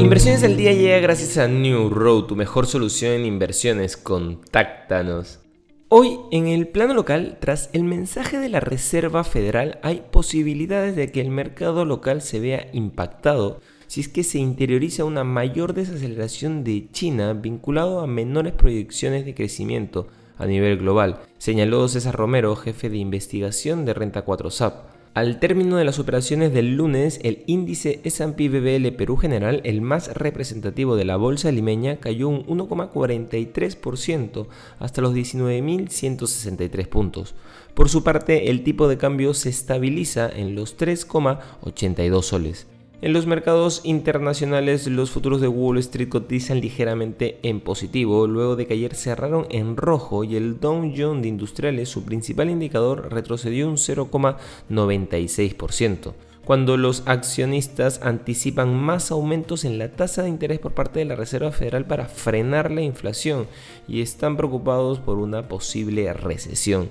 Inversiones del día llega gracias a New Road, tu mejor solución en inversiones. Contáctanos. Hoy, en el plano local, tras el mensaje de la Reserva Federal, hay posibilidades de que el mercado local se vea impactado si es que se interioriza una mayor desaceleración de China vinculado a menores proyecciones de crecimiento a nivel global, señaló César Romero, jefe de investigación de Renta 4 SAP. Al término de las operaciones del lunes, el índice S&P BBL Perú General, el más representativo de la bolsa limeña, cayó un 1,43% hasta los 19.163 puntos. Por su parte, el tipo de cambio se estabiliza en los 3,82 soles. En los mercados internacionales, los futuros de Wall Street cotizan ligeramente en positivo, luego de que ayer cerraron en rojo y el Dow Jones de Industriales, su principal indicador, retrocedió un 0,96% cuando los accionistas anticipan más aumentos en la tasa de interés por parte de la Reserva Federal para frenar la inflación y están preocupados por una posible recesión.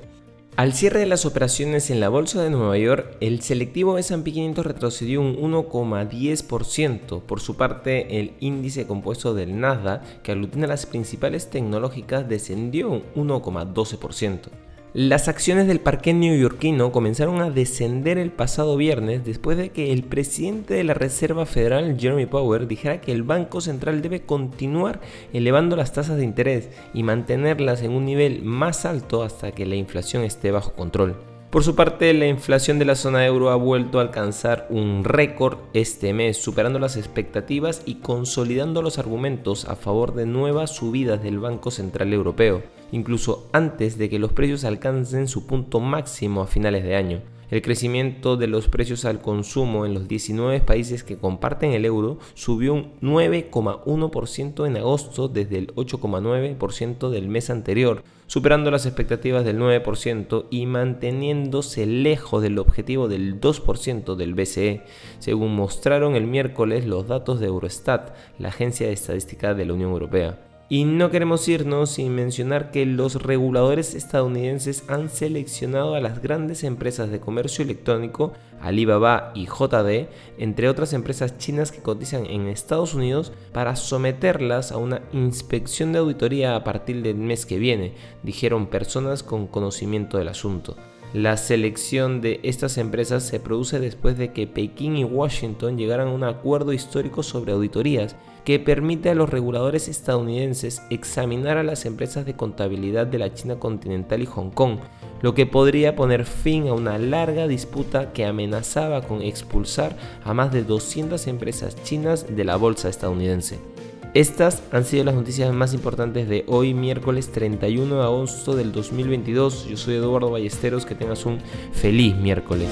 Al cierre de las operaciones en la bolsa de Nueva York, el selectivo S&P 500 retrocedió un 1,10%. Por su parte, el índice compuesto del Nasdaq, que aglutina las principales tecnológicas, descendió un 1,12%. Las acciones del parque neoyorquino comenzaron a descender el pasado viernes después de que el presidente de la Reserva Federal, Jeremy Powell, dijera que el Banco Central debe continuar elevando las tasas de interés y mantenerlas en un nivel más alto hasta que la inflación esté bajo control. Por su parte, la inflación de la zona euro ha vuelto a alcanzar un récord este mes, superando las expectativas y consolidando los argumentos a favor de nuevas subidas del Banco Central Europeo incluso antes de que los precios alcancen su punto máximo a finales de año. El crecimiento de los precios al consumo en los 19 países que comparten el euro subió un 9,1% en agosto desde el 8,9% del mes anterior, superando las expectativas del 9% y manteniéndose lejos del objetivo del 2% del BCE, según mostraron el miércoles los datos de Eurostat, la agencia de estadística de la Unión Europea. Y no queremos irnos sin mencionar que los reguladores estadounidenses han seleccionado a las grandes empresas de comercio electrónico, Alibaba y JD, entre otras empresas chinas que cotizan en Estados Unidos, para someterlas a una inspección de auditoría a partir del mes que viene, dijeron personas con conocimiento del asunto. La selección de estas empresas se produce después de que Pekín y Washington llegaran a un acuerdo histórico sobre auditorías que permite a los reguladores estadounidenses examinar a las empresas de contabilidad de la China continental y Hong Kong, lo que podría poner fin a una larga disputa que amenazaba con expulsar a más de 200 empresas chinas de la bolsa estadounidense. Estas han sido las noticias más importantes de hoy, miércoles 31 de agosto del 2022. Yo soy Eduardo Ballesteros, que tengas un feliz miércoles.